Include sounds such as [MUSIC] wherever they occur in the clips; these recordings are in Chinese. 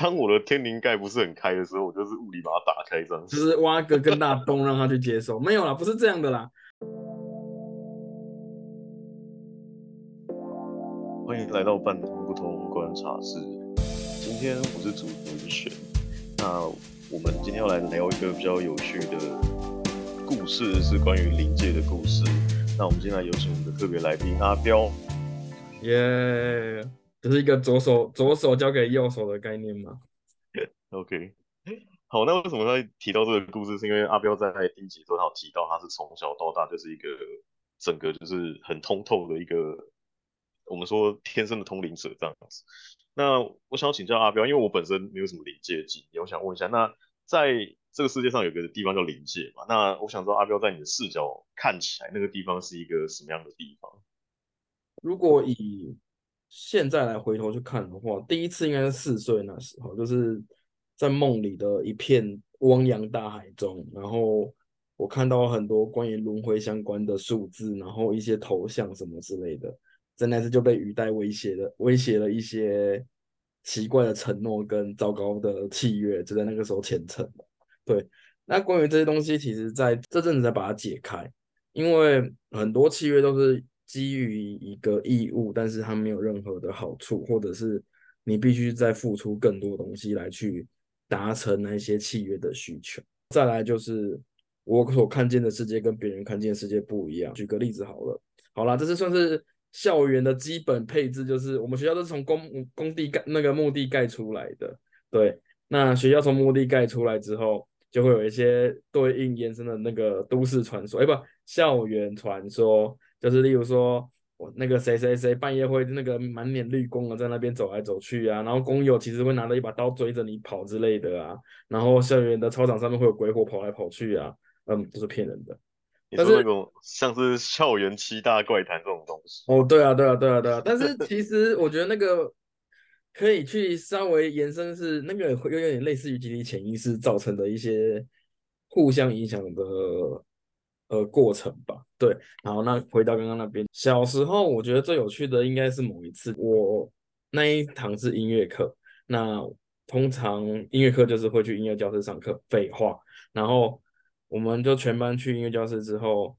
当我的天灵盖不是很开的时候，我就是物理把它打开这样子。就是挖个更大洞让他去接受。没有啦，不是这样的啦。欢迎来到半通不通观察室。今天我是主持人选。那我们今天要来聊一个比较有趣的故事，是关于灵界的故事。那我们今天来有请我们的特别来宾阿彪。耶、这是一个左手左手交给右手的概念吗？OK，[LAUGHS] 好，那为什么他提到这个故事？是因为阿彪在第一集的时候，他有提到他是从小到大就是一个整个就是很通透的一个，我们说天生的通灵者这样子。那我想要请教阿彪，因为我本身没有什么灵界经验，我想问一下，那在这个世界上有个地方叫灵界嘛？那我想知道阿彪在你的视角看起来，那个地方是一个什么样的地方？如果以现在来回头去看的话，第一次应该是四岁那时候，就是在梦里的一片汪洋大海中，然后我看到很多关于轮回相关的数字，然后一些头像什么之类的，在那次就被语带威胁的，威胁了一些奇怪的承诺跟糟糕的契约，就在那个时候签成。对，那关于这些东西，其实在这阵子才把它解开，因为很多契约都是基于一个义务，但是它没有任何的好处，或者是你必须再付出更多东西来去达成那些契约的需求。再来就是我所看见的世界跟别人看见的世界不一样。举个例子好了，好啦，这是算是校园的基本配置，就是我们学校都是从工工地盖那个墓地盖出来的，对。那学校从墓地盖出来之后，就会有一些对应延伸的那个都市传说，哎不，校园传说，就是例如说，我那个谁谁谁半夜会那个满脸绿光的在那边走来走去啊，然后工友其实会拿着一把刀追着你跑之类的啊，然后校园的操场上面会有鬼火跑来跑去啊，嗯，都是骗人的。你说那种像是校园七大怪谈这种东西？哦，对啊，对啊，对啊，对啊，[LAUGHS] 但是其实我觉得那个可以去稍微延伸，是那个会有点类似于集体潜意识造成的一些互相影响的呃过程吧。对，然后那回到刚刚那边，小时候我觉得最有趣的应该是某一次，我那一堂是音乐课，那通常音乐课就是会去音乐教室上课，废话，然后我们就全班去音乐教室之后。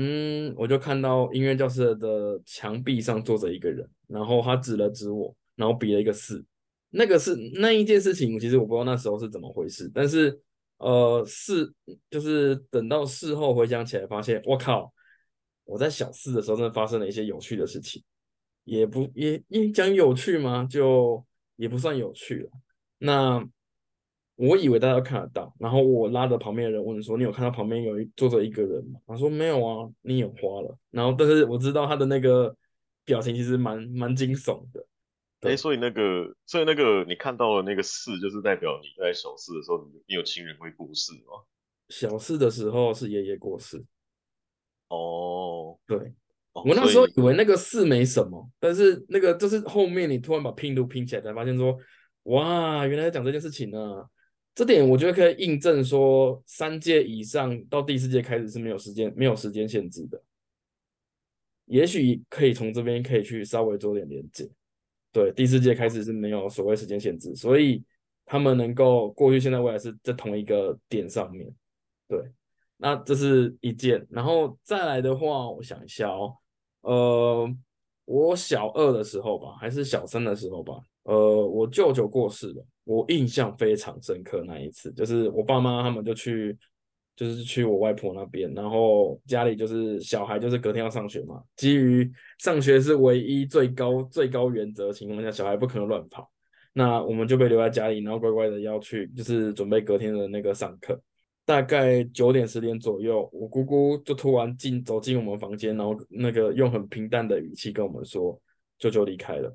嗯，我就看到音乐教室的墙壁上坐着一个人，然后他指了指我，然后比了一个四。那个是那一件事情，其实我不知道那时候是怎么回事，但是呃，事就是等到事后回想起来，发现我靠，我在小四的时候真的发生了一些有趣的事情，也不也也讲有趣吗？就也不算有趣了。那我以为大家都看得到，然后我拉着旁边的人问说：“你有看到旁边有一坐着一个人吗？”他说：“没有啊，你眼花了。”然后，但是我知道他的那个表情其实蛮蛮惊悚的。哎，所以那个，所以那个你看到的那个四，就是代表你在小四的时候，你你有亲人会过世吗？小四的时候是爷爷过世，哦，对哦我那时候以以为那个四没什么，但是那个就是后面你突然把拼图拼起来，才发现说，哇，原来在讲这件事情呢、这点我觉得可以印证说，三届以上到第四届开始是没有时间没有时间限制的。也许可以从这边可以去稍微做点连接。对，第四届开始是没有所谓时间限制，所以他们能够过去、现在、未来是在同一个点上面。对，那这是一件，然后再来的话，我想一下哦，呃，我小二的时候吧，还是小三的时候吧，呃，我舅舅过世了，我印象非常深刻那一次，就是我爸妈他们就去，就是去我外婆那边，然后家里就是小孩就是隔天要上学嘛，基于上学是唯一最高最高原则情况下，小孩不可能乱跑，那我们就被留在家里，然后乖乖的要去，就是准备隔天的那个上课。大概九点十点左右，我姑姑就突然进走进我们房间，然后那个用很平淡的语气跟我们说：“舅舅离开了。”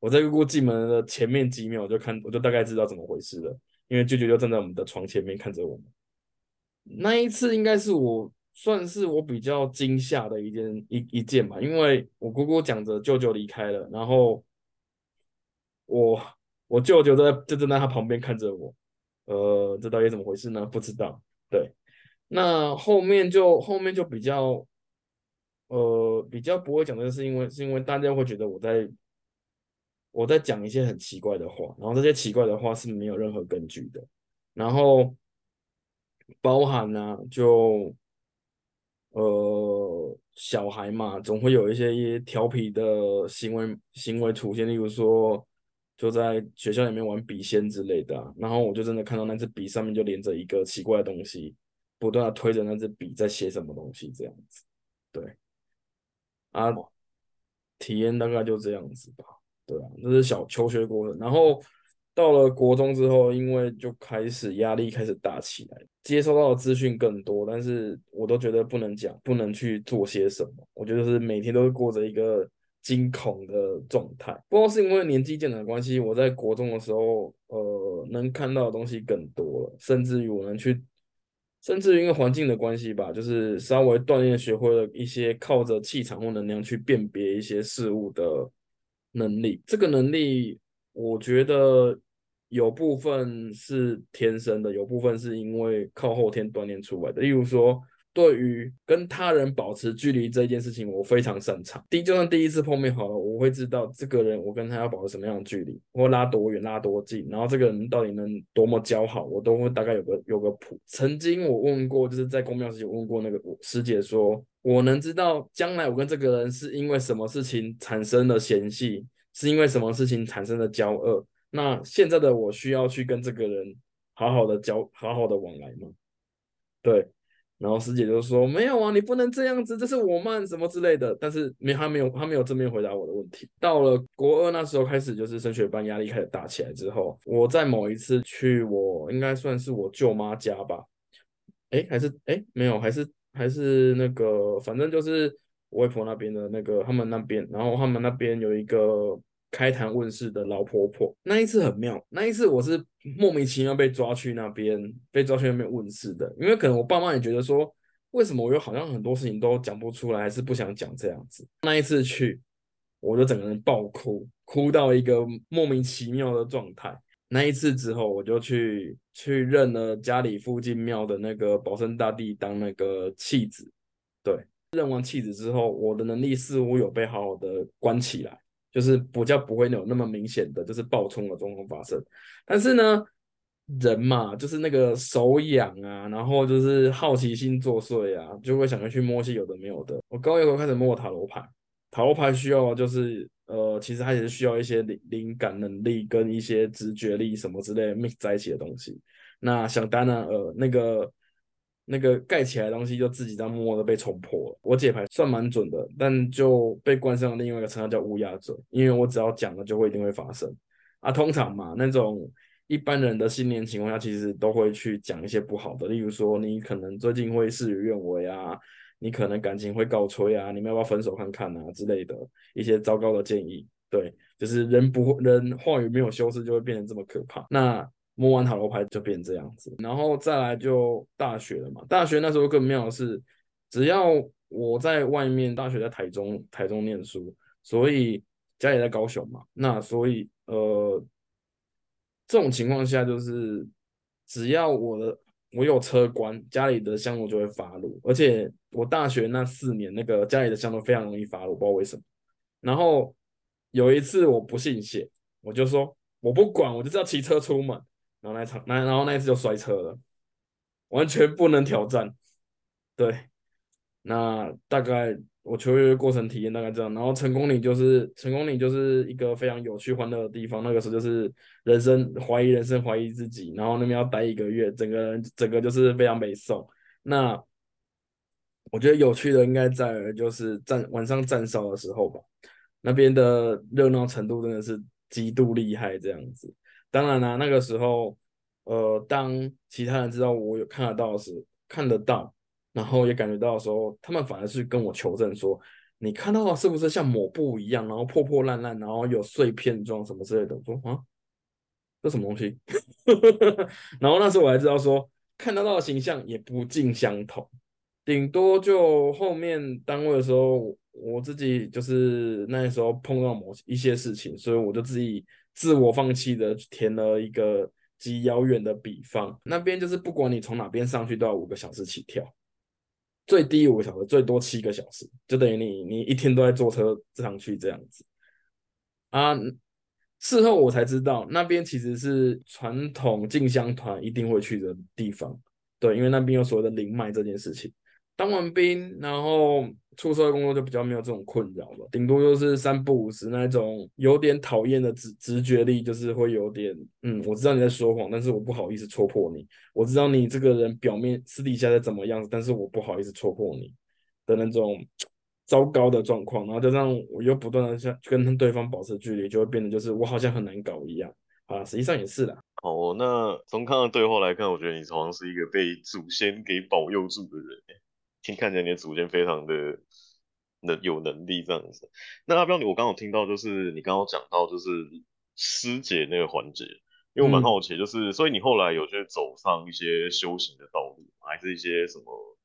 我在姑姑进门的前面几秒，我就看，我就大概知道怎么回事了，因为舅舅就站在我们的床前面看着我们。那一次应该是我算是我比较惊吓的一件一一件吧，因为我姑姑讲着舅舅离开了，然后我我舅舅在就站在他旁边看着我，呃，这到底怎么回事呢？不知道。对，那后面就后面就比较，呃，比较不会讲的是因为是因为大家会觉得我在我在讲一些很奇怪的话，然后这些奇怪的话是没有任何根据的，然后包含呢，就呃小孩嘛，总会有一些一些调皮的行为行为出现，例如说就在学校里面玩笔仙之类的，然后我就真的看到那支笔上面就连着一个奇怪的东西，不断的推着那支笔在写什么东西这样子，对，啊，体验大概就这样子吧。对啊，这是小求学过程，然后到了国中之后，因为就开始压力开始大起来，接收到的资讯更多，但是我都觉得不能讲，不能去做些什么。我觉得是每天都是过着一个惊恐的状态。不知道是因为年纪渐长的关系，我在国中的时候，呃，能看到的东西更多了，甚至于我能去，甚至于因为环境的关系吧，就是稍微锻炼学会了一些靠着气场或能量去辨别一些事物的。能力，这个能力，我觉得有部分是天生的，有部分是因为靠后天锻炼出来的。例如说，对于跟他人保持距离这件事情，我非常擅长。第，就算第一次碰面好了，我会知道这个人，我跟他要保持什么样的距离，或拉多远，拉多近，然后这个人到底能多么交好，我都会大概有个有个谱。曾经我问过，就是在公庙时问过那个师姐说。我能知道将来我跟这个人是因为什么事情产生了嫌隙，是因为什么事情产生了交恶。那现在的我需要去跟这个人好好的交，好好的往来吗？对。然后师姐就说没有啊，你不能这样子，这是我慢什么之类的。但是没他没有他没有正面回答我的问题。到了国二那时候开始就是升学班压力开始大起来之后，我在某一次去我应该算是我舅妈家吧，哎还是哎没有还是。还是那个，反正就是外婆那边的那个，他们那边，然后他们那边有一个开坛问世的老婆婆。那一次很妙，那一次我是莫名其妙被抓去那边，被抓去那边问世的。因为可能我爸妈也觉得说，为什么我又好像很多事情都讲不出来，还是不想讲这样子。那一次去，我就整个人爆哭，哭到一个莫名其妙的状态。那一次之后，我就去去认了家里附近庙的那个保生大帝当那个弃子。对，认完弃子之后，我的能力似乎有被好好的关起来，就是比较不会有那么明显的就是爆冲的状况发生。但是呢，人嘛，就是那个手痒啊，然后就是好奇心作祟啊，就会想要去摸些有的没有的。我高一时候开始摸塔罗牌，塔罗牌需要就是。呃，其实它也是需要一些灵灵感能力跟一些直觉力什么之类 mix 在一起的东西。那想当然，呃，那个那个盖起来的东西就自己在默默的被冲破了。我解牌算蛮准的，但就被冠上了另外一个称号叫乌鸦嘴，因为我只要讲了就会一定会发生。啊，通常嘛，那种一般人的信念情况下，其实都会去讲一些不好的，例如说你可能最近会事与愿违啊。你可能感情会告吹啊，你们要不要分手看看啊之类的一些糟糕的建议，对，就是人不人话语没有修饰就会变成这么可怕。那摸完塔罗牌就变这样子，然后再来就大学了嘛。大学那时候更妙的是，只要我在外面，大学在台中，台中念书，所以家里在高雄嘛。那所以呃，这种情况下就是只要我的。我有车关，家里的香炉就会发怒，而且我大学那四年，那个家里的香炉非常容易发怒，不知道为什么。然后有一次我不信邪，我就说我不管，我就要骑车出门，然后那场那然后那一次就摔车了，完全不能挑战。对，那大概。我求学过程体验大概这样，然后成功岭就是成功岭就是一个非常有趣欢乐的地方。那个时候就是人生怀疑人生怀疑自己，然后那边要待一个月，整个人整个就是非常美送。那我觉得有趣的应该在就是站晚上站哨的时候吧，那边的热闹程度真的是极度厉害这样子。当然啦，那个时候呃，当其他人知道我有看得到时，看得到。然后也感觉到的时候，他们反而是跟我求证说：“你看到的是不是像抹布一样，然后破破烂烂，然后有碎片状什么之类的？”我说：“啊，这什么东西？” [LAUGHS] 然后那时候我还知道说，看得到的形象也不尽相同，顶多就后面单位的时候，我自己就是那时候碰到某一些事情，所以我就自己自我放弃的填了一个极遥远的比方，那边就是不管你从哪边上去都要五个小时起跳。最低五个小时，最多七个小时，就等于你你一天都在坐车上去这样子啊。事后我才知道，那边其实是传统进香团一定会去的地方。对，因为那边有所谓的灵脉这件事情。当完兵，然后出社会工作就比较没有这种困扰了，顶多就是三不五时那种有点讨厌的直直觉力，就是会有点，嗯，我知道你在说谎，但是我不好意思戳破你。我知道你这个人表面私底下在怎么样子，但是我不好意思戳破你的那种糟糕的状况，然后就让我又不断的像跟对方保持距离，就会变得就是我好像很难搞一样啊，实际上也是的。哦，那从刚刚对话来看，我觉得你好像是一个被祖先给保佑住的人。听看起来你的祖先非常的能有能力这样子。那阿彪，你我刚好听到就是你刚刚讲到就是师姐那个环节，因为我蛮好奇，就是所以你后来有去走上一些修行的道路，还是一些什么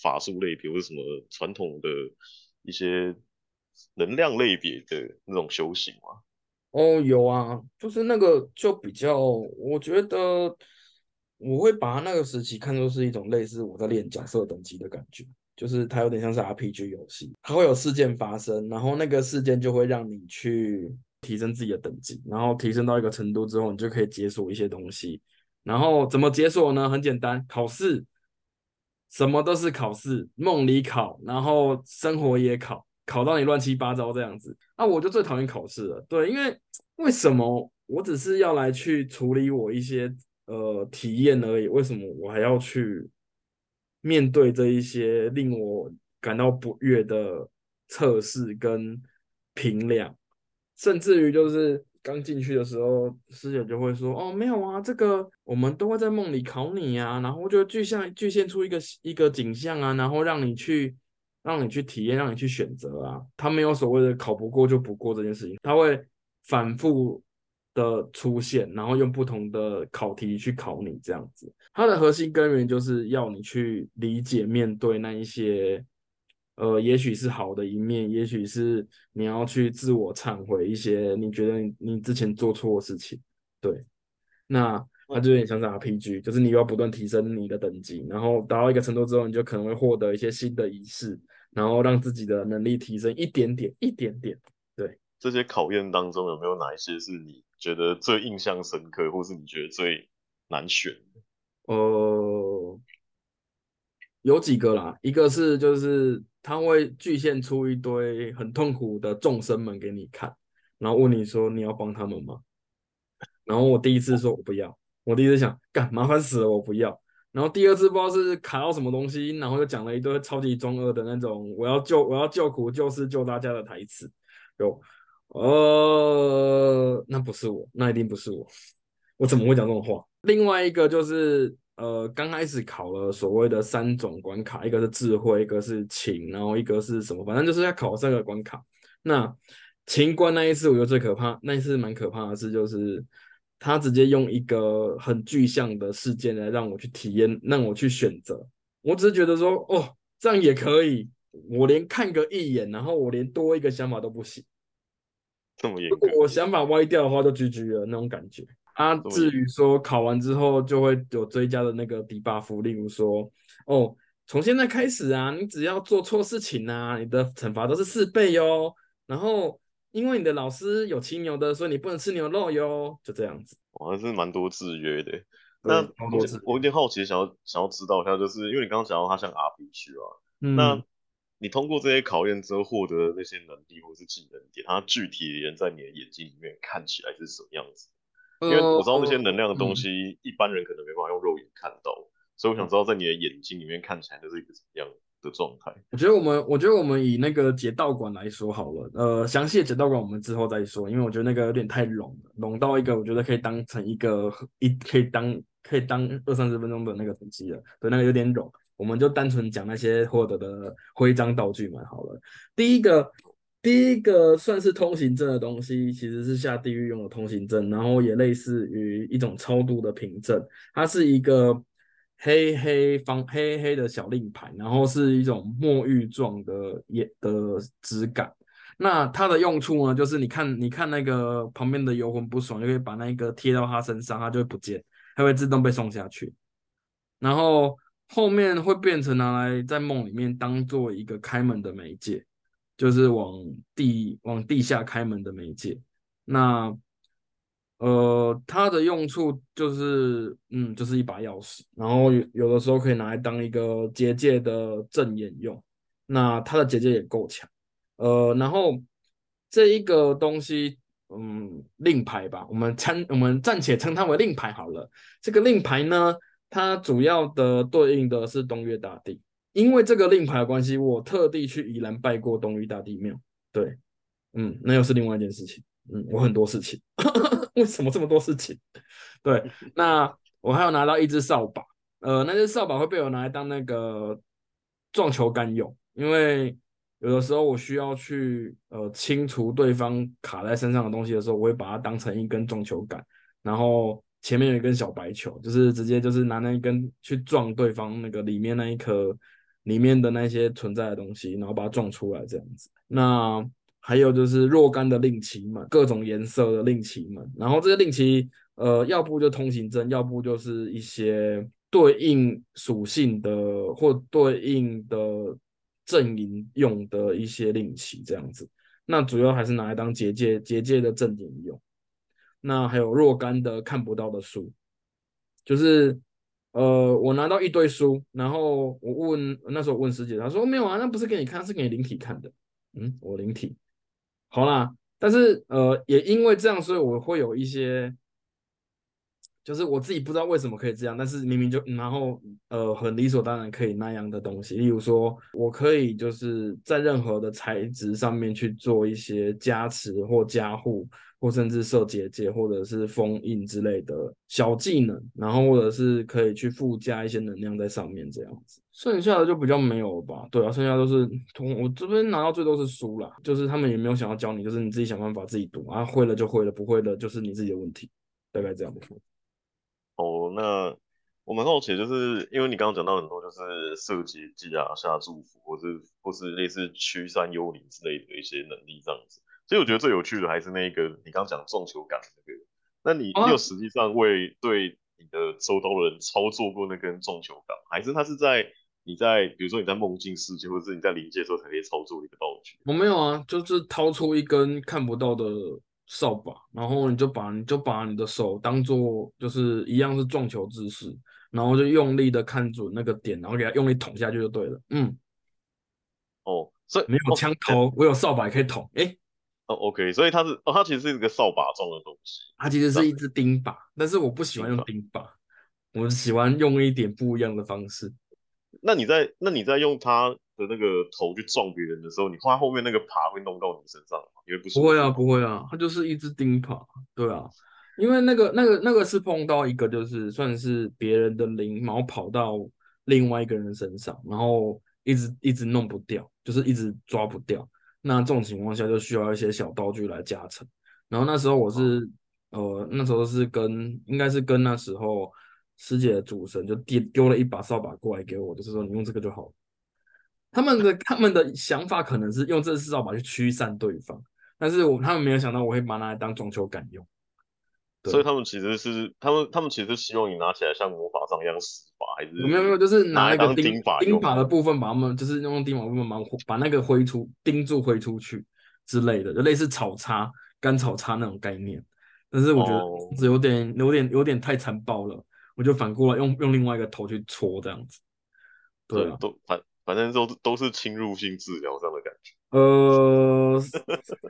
法术类别，或者什么传统的一些能量类别的那种修行吗？哦，有啊，就是那个就比较，我觉得。我会把那个时期看作是一种类似我在练角色等级的感觉，就是它有点像是 RPG 游戏，它会有事件发生，然后那个事件就会让你去提升自己的等级，然后提升到一个程度之后，你就可以解锁一些东西。然后怎么解锁呢？很简单，考试，什么都是考试，梦里考，然后生活也考，考到你乱七八糟这样子。那我就最讨厌考试了，对，因为为什么？我只是要来去处理我一些。呃，体验而已。为什么我还要去面对这一些令我感到不悦的测试跟评量？甚至于就是刚进去的时候，师姐就会说：“哦，没有啊，这个我们都会在梦里考你啊，然后就具象具现出一个一个景象啊，然后让你去让你去体验，让你去选择啊。他没有所谓的考不过就不过这件事情，他会反复。”的出现，然后用不同的考题去考你，这样子，它的核心根源就是要你去理解、面对那一些，呃，也许是好的一面，也许是你要去自我忏悔一些你觉得你你之前做错的事情，对，那它就有点像是 RPG，就是你要不断提升你的等级，然后达到一个程度之后，你就可能会获得一些新的仪式，然后让自己的能力提升一点点、一点点，对。这些考验当中有没有哪一些是你觉得最印象深刻，或是你觉得最难选的？呃，有几个啦，一个是就是他会具现出一堆很痛苦的众生们给你看，然后问你说你要帮他们吗？然后我第一次说我不要，我第一次想干麻烦死了，我不要。然后第二次不知道是卡到什么东西，然后又讲了一堆超级中二的那种我要救我要救苦救世救大家的台词，有。呃，那不是我，那一定不是我，我怎么会讲这种话？另外一个就是，呃，刚开始考了所谓的三种关卡，一个是智慧，一个是情，然后一个是什么？反正就是要考三个关卡。那情关那一次，我觉得最可怕，那一次蛮可怕的事就是，他直接用一个很具象的事件来让我去体验，让我去选择。我只是觉得说，哦，这样也可以，我连看个一眼，然后我连多一个想法都不行。如果我想法歪掉的话，就 GG 了那种感觉。啊，至于说考完之后就会有追加的那个 debuff，例如说，哦，从现在开始啊，你只要做错事情啊，你的惩罚都是四倍哟。然后因为你的老师有骑牛的，所以你不能吃牛肉哟。就这样子，我还是蛮多制约的。那我我有点好奇，想要想要知道一下，就是因为你刚刚讲到他像 RPG 啊，那。你通过这些考验之后获得的那些能力或是技能点，它具体人在你的眼睛里面看起来是什么样子？因为我知道那些能量的东西，一般人可能没办法用肉眼看到，所以我想知道在你的眼睛里面看起来是一个什么样的状态。我觉得我们，我觉得我们以那个解道馆来说好了，呃，详细的解道馆我们之后再说，因为我觉得那个有点太笼了，笼到一个我觉得可以当成一个一可以当可以当二三十分钟的那个等级了，对，那个有点笼。我们就单纯讲那些获得的徽章道具嘛，好了。第一个，第一个算是通行证的东西，其实是下地狱用的通行证，然后也类似于一种超度的凭证。它是一个黑黑方黑黑的小令牌，然后是一种墨玉状的也的质感。那它的用处呢，就是你看你看那个旁边的游魂不爽，就可以把那个贴到他身上，他就会不见，它会自动被送下去，然后。后面会变成拿来在梦里面当做一个开门的媒介，就是往地往地下开门的媒介。那呃，它的用处就是，嗯，就是一把钥匙，然后有有的时候可以拿来当一个结界的阵眼用。那它的结界也够强，呃，然后这一个东西，嗯，令牌吧，我们称我们暂且称它为令牌好了。这个令牌呢，它主要的对应的是东岳大帝，因为这个令牌的关系，我特地去宜兰拜过东岳大帝庙。对，嗯，那又是另外一件事情。嗯，我很多事情，[LAUGHS] 为什么这么多事情？对，那我还有拿到一只扫把，呃，那只扫把会被我拿来当那个撞球杆用，因为有的时候我需要去呃清除对方卡在身上的东西的时候，我会把它当成一根撞球杆，然后前面有一根小白球，就是直接就是拿那一根去撞对方那个里面那一颗里面的那些存在的东西，然后把它撞出来这样子。那还有就是若干的令旗们，各种颜色的令旗们，然后这些令旗，呃，要不就通行证，要不就是一些对应属性的或对应的阵营用的一些令旗这样子。那主要还是拿来当结界结界的阵营用。那还有若干的看不到的书，就是呃，我拿到一堆书，然后我问那时候问师姐，她说没有啊，那不是给你看，是给你灵体看的。嗯，我灵体。好啦，但是呃，也因为这样，所以我会有一些，就是我自己不知道为什么可以这样，但是明明就然后呃很理所当然可以那样的东西，例如说我可以就是在任何的材质上面去做一些加持或加护，或甚至设结界或者是封印之类的小技能，然后或者是可以去附加一些能量在上面这样子。剩下的就比较没有了吧，对啊，剩下都是通我这边拿到最多是书啦，就是他们也没有想要教你，就是你自己想办法自己读啊，会了就会了，不会的就是你自己的问题，大概这样子。哦，那我蛮好奇，就是因为你刚刚讲到很多就是设结界啊、下祝福，或是或是类似驱散幽灵之类的一些能力这样子。所以我觉得最有趣的还是那个你刚刚讲撞球杆那个。那你、有实际上为对你的周遭的人操作过那根撞球杆，还是他是在你在比如说你在梦境世界，或者是你在临界的时候才可以操作的一个道具？我没有啊，就是掏出一根看不到的扫把，然后你就把你就把你的手当做就是一样是撞球姿势，然后就用力的看准那个点，然后给它用力捅下去就对了。嗯，哦，所以没有哦枪头，我有扫把也可以捅。诶，哦，OK，所以它是哦，它其实是一个扫把状的东西。它其实是一只钉把，但是我不喜欢用钉把，我喜欢用一点不一样的方式。那你在那你在用它的那个头去撞别人的时候，你怕后面那个耙会弄到你身上吗？因为不是不会啊，不会啊，它就是一只钉耙，对啊，因为那个那个那个是碰到一个就是算是别人的灵，然后跑到另外一个人身上，然后一直一直弄不掉，就是一直抓不掉。那这种情况下就需要一些小道具来加成。然后那时候我是呃那时候是跟应该是跟那时候师姐的主神就丢丢了一把扫把过来给我，就是说你用这个就好了。他们的他们的想法可能是用这支扫把去驱散对方，但是我他们没有想到我会把它来当撞球杆用。对所以他们其实是他们他们其实希望你拿起来像魔法杖一样使法，还是没有没有，就是拿一个钉法钉法的部分，把他们就是用钉法部分把把那个挥出钉住挥出去之类的，就类似草叉干草叉那种概念。但是我觉得哦这有点有点有点太残暴了，我就反过来用用另外一个头去戳这样子。对啊，都反反正都都是侵入性治疗这样的感觉。呃，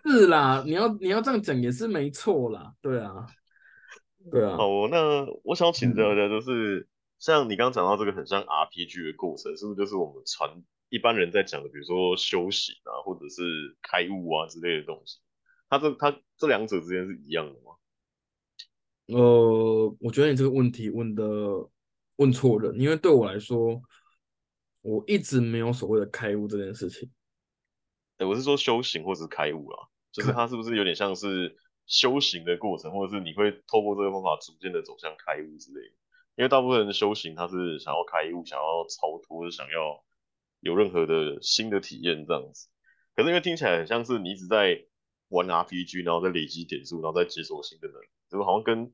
是啦，你要你要这样讲也是没错啦，对啊，对啊，好，那我想请教一嗯下，就是、像你刚刚讲到这个很像 RPG 的过程，是不是就是我们传一般人在讲的，比如说修行啊，或者是开悟啊之类的东西？它这它这两者之间是一样的吗？呃，我觉得你这个问题问的问错人，因为对我来说，我一直没有所谓的开悟这件事情。对，我是说修行或者是开悟啊，就是开它是不是有点像是修行的过程，或者是你会透过这个方法逐渐的走向开悟之类？因为大部分人修行他是想要开悟，想要超脱，想要有任何的新的体验这样子。可是因为听起来很像是你一直在玩 RPG，然后在累积点数，然后再解锁新的能力，这个好像跟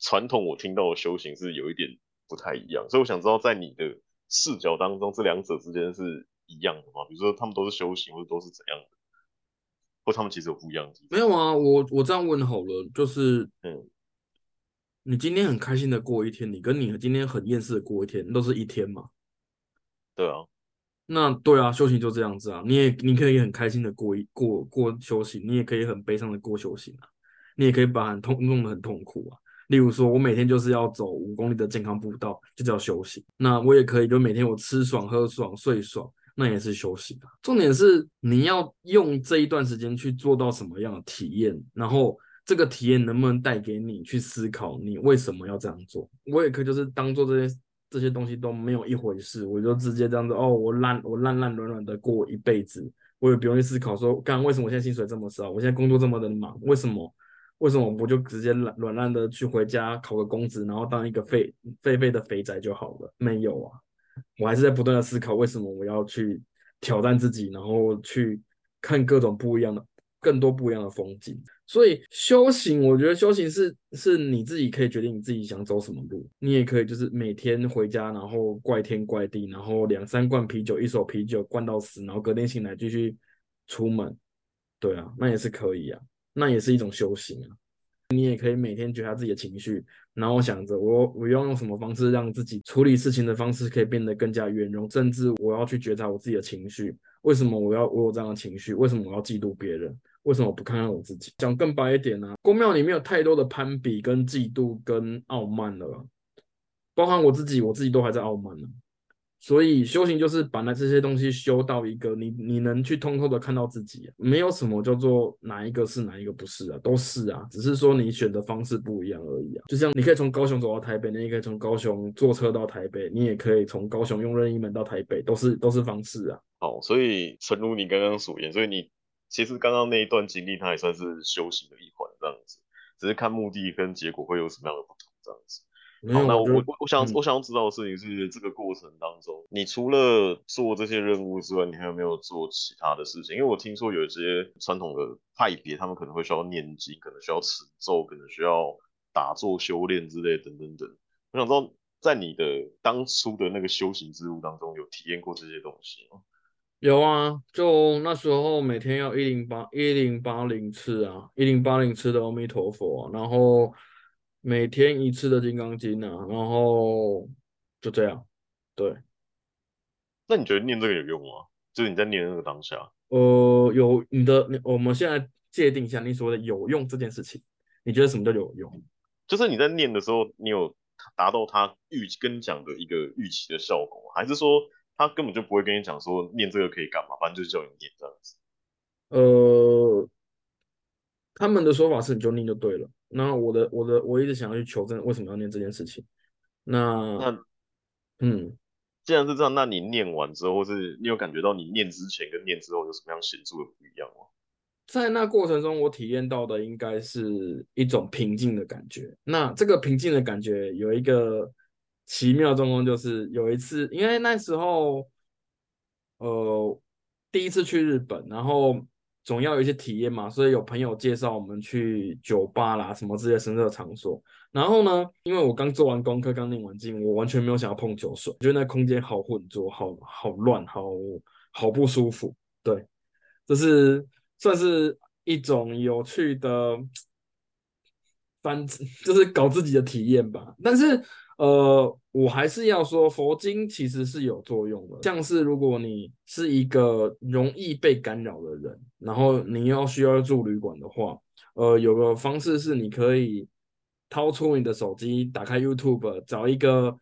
传统我听到的修行是有一点不太一样。所以我想知道，在你的视角当中，这两者之间是一样的吗？比如说他们都是修行，或者都是怎样，或他们其实有不一样的地方？没有啊，我我这样问好了，就是嗯你今天很开心的过一天，你跟你今天很厌世的过一天，都是一天嘛？对啊，那对啊，修行就这样子啊。你也你可以很开心的过一过过修行，你也可以很悲伤的过修行啊。你也可以把很痛弄得很痛苦啊。例如说，我每天就是要走五公里的健康步道，就叫修行。那我也可以，就每天我吃爽、喝爽、睡爽，那也是休息啊。重点是你要用这一段时间去做到什么样的体验，然后这个体验能不能带给你去思考你为什么要这样做。我也可以就是当做这些这些东西都没有一回事，我就直接这样子哦，我烂我烂烂软软的过一辈子，我也不用去思考说，刚刚为什么我现在薪水这么少，我现在工作这么的忙，为什么？为什么我不就直接软软烂的去回家考个公职，然后当一个废废废的肥宅就好了？没有啊，我还是在不断的思考，为什么我要去挑战自己，然后去看各种不一样的、更多不一样的风景。所以修行，我觉得修行是是你自己可以决定你自己想走什么路。你也可以就是每天回家，然后怪天怪地，然后两三罐啤酒，一手啤酒灌到死，然后隔天醒来继续出门。对啊，那也是可以啊。那也是一种修行啊！你也可以每天觉察自己的情绪，然后想着我我要用什么方式让自己处理事情的方式可以变得更加圆融，甚至我要去觉察我自己的情绪。为什么我要我有这样的情绪？为什么我要嫉妒别人？为什么不看看我自己？讲更白一点呢？公庙里面有太多的攀比、跟嫉妒、跟傲慢了，包含我自己，我自己都还在傲慢呢。所以修行就是把那这些东西修到一个你你能去通透的看到自己，没有什么叫做哪一个是哪一个不是啊，都是啊，只是说你选的方式不一样而已啊。就像你可以从高雄走到台北，你也可以从高雄坐车到台北，你也可以从高雄用任意门到台北，都是都是方式啊。好，所以诚如你刚刚所言，所以你其实刚刚那一段经历，它也算是修行的一环这样子，只是看目的跟结果会有什么样的不同这样子。好，那我我我想我想要知道的事情是，这个过程当中，你除了做这些任务之外，你还有没有做其他的事情？因为我听说有一些传统的派别，他们可能会需要念经，可能需要持咒，可能需要打坐修炼之类等等等。我想知道，在你的当初的那个修行之路当中，有体验过这些东西吗？有啊，就那时候每天要一零八一零八零次啊，一零八零次的阿弥陀佛，然后。每天一次的金刚经啊，然后就这样，对。那你觉得念这个有用吗？就是你在念那个当下，呃，有你的，我们现在界定一下你所谓的有用这件事情，你觉得什么叫有用？就是你在念的时候，你有达到他预跟你讲的一个预期的效果，还是说他根本就不会跟你讲说念这个可以干嘛，反正就是叫你念这样子？呃，他们的说法是你就念就对了。那我的我的我一直想要去求证为什么要念这件事情。那那嗯，既然是这样，那你念完之后，或是你有感觉到你念之前跟念之后有什么样显著的不一样吗？在那过程中，我体验到的应该是一种平静的感觉。那这个平静的感觉有一个奇妙状况，就是有一次，因为那时候呃第一次去日本，然后。总要有一些体验嘛，所以有朋友介绍我们去酒吧啦，什么这些深色场所。然后呢，因为我刚做完功课，刚念完经，我完全没有想要碰酒水，觉得那空间好混浊，好好乱，好好不舒服。对，这是算是一种有趣的，[TSK] 反 [LAUGHS] 就是搞自己的体验吧。但是。呃，我还是要说，佛经其实是有作用的。像是如果你是一个容易被干扰的人，然后你要需要住旅馆的话，呃，有个方式是你可以掏出你的手机，打开 YouTube，找一个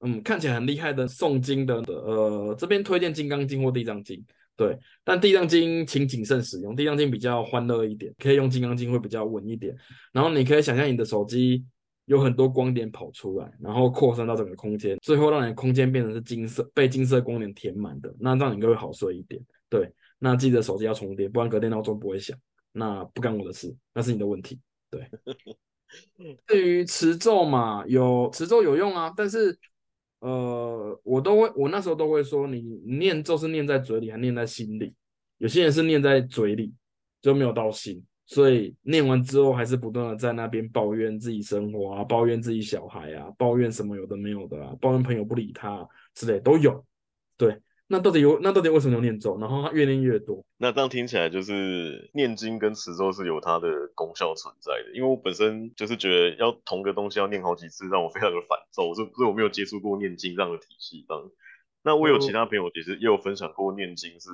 嗯看起来很厉害的诵经的的，呃，这边推荐《金刚经》或《地藏经》。对，但《地藏经》请谨慎使用，《地藏经》比较欢乐一点，可以用《金刚经》会比较稳一点。然后你可以想象你的手机。有很多光点跑出来，然后扩散到整个空间，最后让你的空间变成是金色，被金色光点填满的，那这样你就会好睡一点。对，那记得手机要充电，不然隔天闹钟不会响。那不干我的事，那是你的问题。对。[LAUGHS] 至于持咒嘛，有持咒有用啊，但是呃，我都会，我那时候都会说，你念咒是念在嘴里，还念在心里。有些人是念在嘴里，就没有到心。所以念完之后，还是不断的在那边抱怨自己生活啊，抱怨自己小孩啊，抱怨什么有的没有的啊，抱怨朋友不理他之类都有。对，那到底有那到底为什么要念咒？然后他越念越多。那这样听起来就是念经跟持咒是有它的功效存在的。因为我本身就是觉得要同个东西要念好几次，让我非常的烦躁，所以我没有接触过念经这样的体系。这样，那我有其他朋友其实也有分享过念经是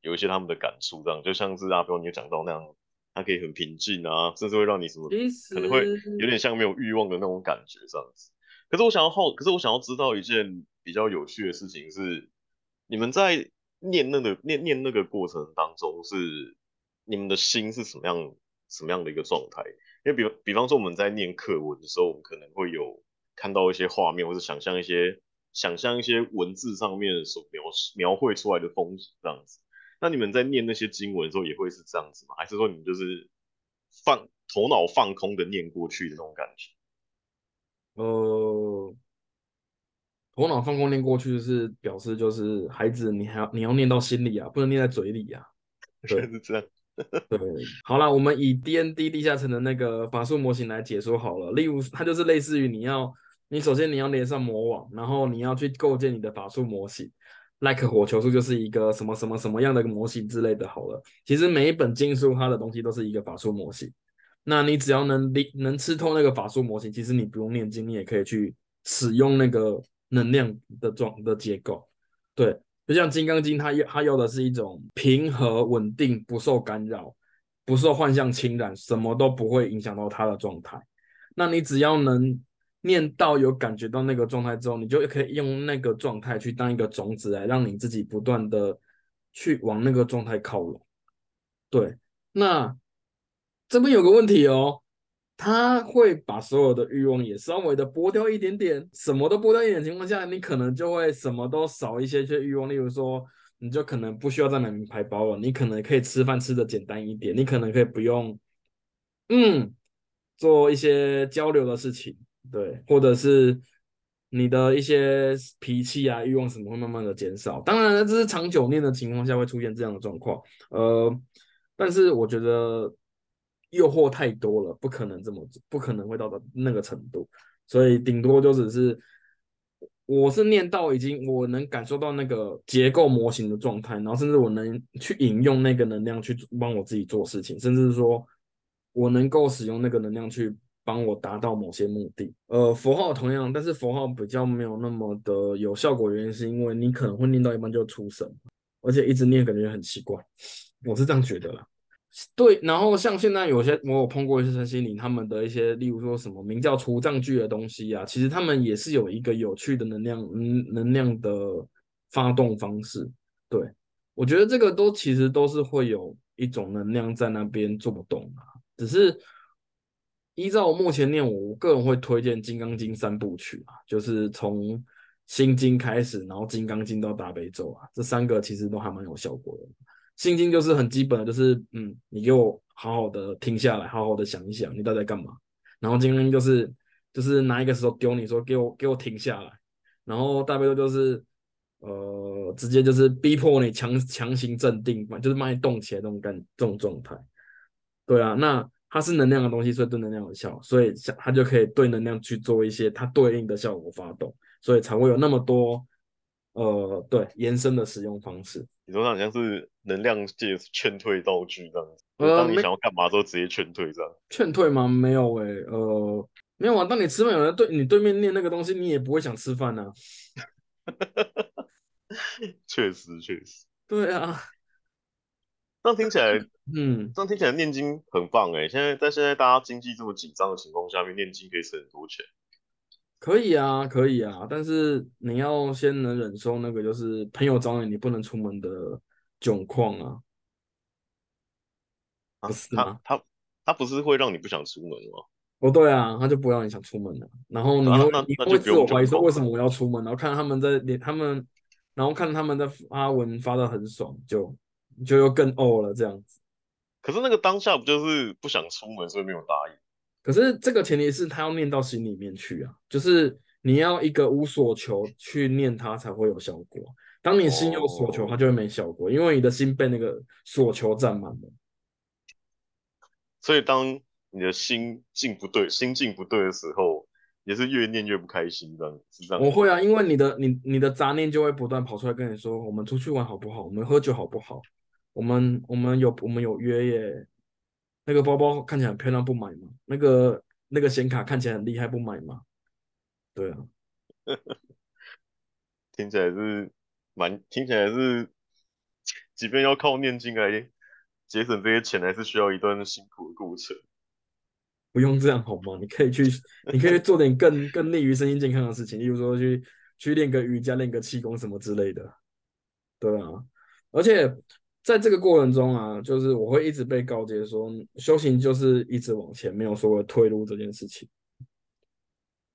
有一些他们的感触，这样就像是阿彪你有讲到那样，它可以很平静啊，甚至会让你什么可能会有点像没有欲望的那种感觉这样子。可是我想要好，可是我想要知道一件比较有趣的事情是。你们在念那个念念那个过程当中，是你们的心是什么样什么样的一个状态？因为比比方说我们在念课文的时候，我们可能会有看到一些画面，或者想象一些想象一些文字上面所描描绘出来的风景这样子。那你们在念那些经文的时候，也会是这样子吗？还是说你们就是放头脑放空的念过去的那种感觉？呃。头脑放空念过去是表示，就是孩子，你还要你要念到心里啊，不能念在嘴里啊。对，[LAUGHS] 是这样。对，好了，我们以 D N D 地下城的那个法术模型来解说好了。例如，它就是类似于你要，你首先你要连上魔网，然后你要去构建你的法术模型。Like 火球术就是一个什么什么什么样的模型之类的。好了，其实每一本经书它的东西都是一个法术模型。那你只要能理能吃透那个法术模型，其实你不用念经，你也可以去使用那个。能量的状的结构，对，就像《金刚经》，它要它要的是一种平和、稳定、不受干扰、不受幻象侵染，什么都不会影响到它的状态。那你只要能念到有感觉到那个状态之后，你就可以用那个状态去当一个种子，来让你自己不断的去往那个状态靠拢。对，那这边有个问题哦。他会把所有的欲望也稍微的剥掉一点点，什么都剥掉一点情况下，你可能就会什么都少一些些欲望。例如说，你就可能不需要再买名牌包了，你可能可以吃饭吃的简单一点，你可能可以不用，嗯，做一些交流的事情，对，或者是你的一些脾气啊、欲望什么会慢慢的减少。当然，这是长久念的情况下会出现这样的状况，呃，但是我觉得。诱惑太多了，不可能这么，不可能会到达那个程度，所以顶多就只是，我是念到已经我能感受到那个结构模型的状态，然后甚至我能去引用那个能量去帮我自己做事情，甚至是说我能够使用那个能量去帮我达到某些目的。呃，佛号同样，但是佛号比较没有那么的有效果，原因是因为你可能会念到一半就出神，而且一直念感觉很奇怪，我是这样觉得啦。对，然后像现在有些我有碰过一些身心灵，他们的一些，例如说什么名叫除障具的东西啊，其实他们也是有一个有趣的能量，嗯，能量的发动方式。对我觉得这个都其实都是会有一种能量在那边做动啊，只是依照我目前念，我个人会推荐《金刚经》三部曲啊，就是从心经开始，然后《金刚经》到大悲咒啊，这三个其实都还蛮有效果的。心经就是很基本的，就是嗯，你给我好好的停下来，好好的想一想，你到底在干嘛。然后金刚经就是就是拿一个石头丢你说给我给我停下来。然后大悲咒就是呃直接就是逼迫你强强行镇定嘛，就是把你动起来这种感这种状态。对啊，那它是能量的东西，所以对能量有效，所以它就可以对能量去做一些它对应的效果发动，所以才会有那么多呃对延伸的使用方式。你说好像是能量界劝退道具这样子，当你想要干嘛都直接劝退这样。劝退吗？没有诶，呃，没有啊。当你吃饭有人对你对面念那个东西，你也不会想吃饭呢。[LAUGHS] 确实确实。对啊。这样听起来，[LAUGHS] 嗯，这样听起来念经很棒诶。现在在现在大家经济这么紧张的情况下面，念经可以省很多钱。可以啊，可以啊，但是你要先能忍受那个就是朋友找你，你不能出门的窘况啊。不是吗？他他不是会让你不想出门吗？哦，对啊，他就不让你想出门了。然后你会你会自我怀疑说为什么我要出门？然后看他们在连他们，然后看他们在发文发的很爽，就就又更呕了这样子。可是那个当下不就是不想出门，所以没有答应。可是这个前提是他要念到心里面去啊，就是你要一个无所求去念它才会有效果。当你心有所求，它就会没效果，因为你的心被那个所求占满了。所以当你的心境不对，心境不对的时候，也是越念越不开心，这样是这样。我会啊，因为你的你你的杂念就会不断跑出来跟你说，我们出去玩好不好？我们喝酒好不好？我们我们有我们有约耶。那个包包看起来很漂亮，不买吗？那个那个显卡看起来很厉害，不买吗？对啊，[LAUGHS] 听起来是蛮听起来是，即便要靠念经来节省这些钱，还是需要一段辛苦的过程。不用这样好吗？你可以去，你可以做点更更利于身心健康的事情，例如说去去练个瑜伽、练个气功什么之类的。对啊，而且。在这个过程中啊，就是我会一直被告诫说，修行就是一直往前，没有说退路这件事情。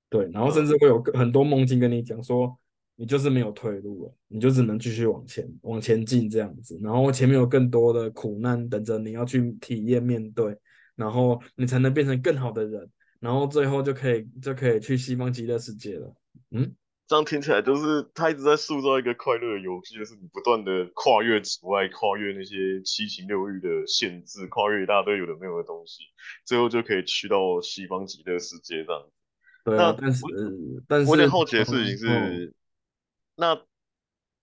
对，然后甚至会有很多梦境跟你讲说，你就是没有退路了，你就只能继续往前往前进这样子。然后前面有更多的苦难等着你要去体验面对，然后你才能变成更好的人，然后最后就可以就可以去西方极乐世界了。嗯。这样听起来就是他一直在塑造一个快乐的游戏，就是你不断的跨越阻碍，跨越那些七情六欲的限制，跨越一大堆有的没有的东西，最后就可以去到西方极乐世界这样。对啊，但是但是我有点好奇的事情是，那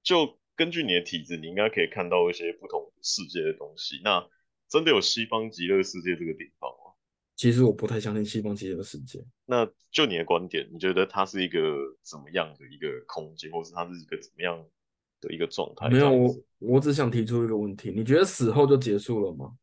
就根据你的体质，你应该可以看到一些不同世界的东西。那真的有西方极乐世界这个地方吗？其实我不太相信西方极乐世界。那就你的观点，你觉得它是一个怎么样的一个空间，或是它是一个怎么样的一个状态？没有，我我只想提出一个问题：你觉得死后就结束了吗？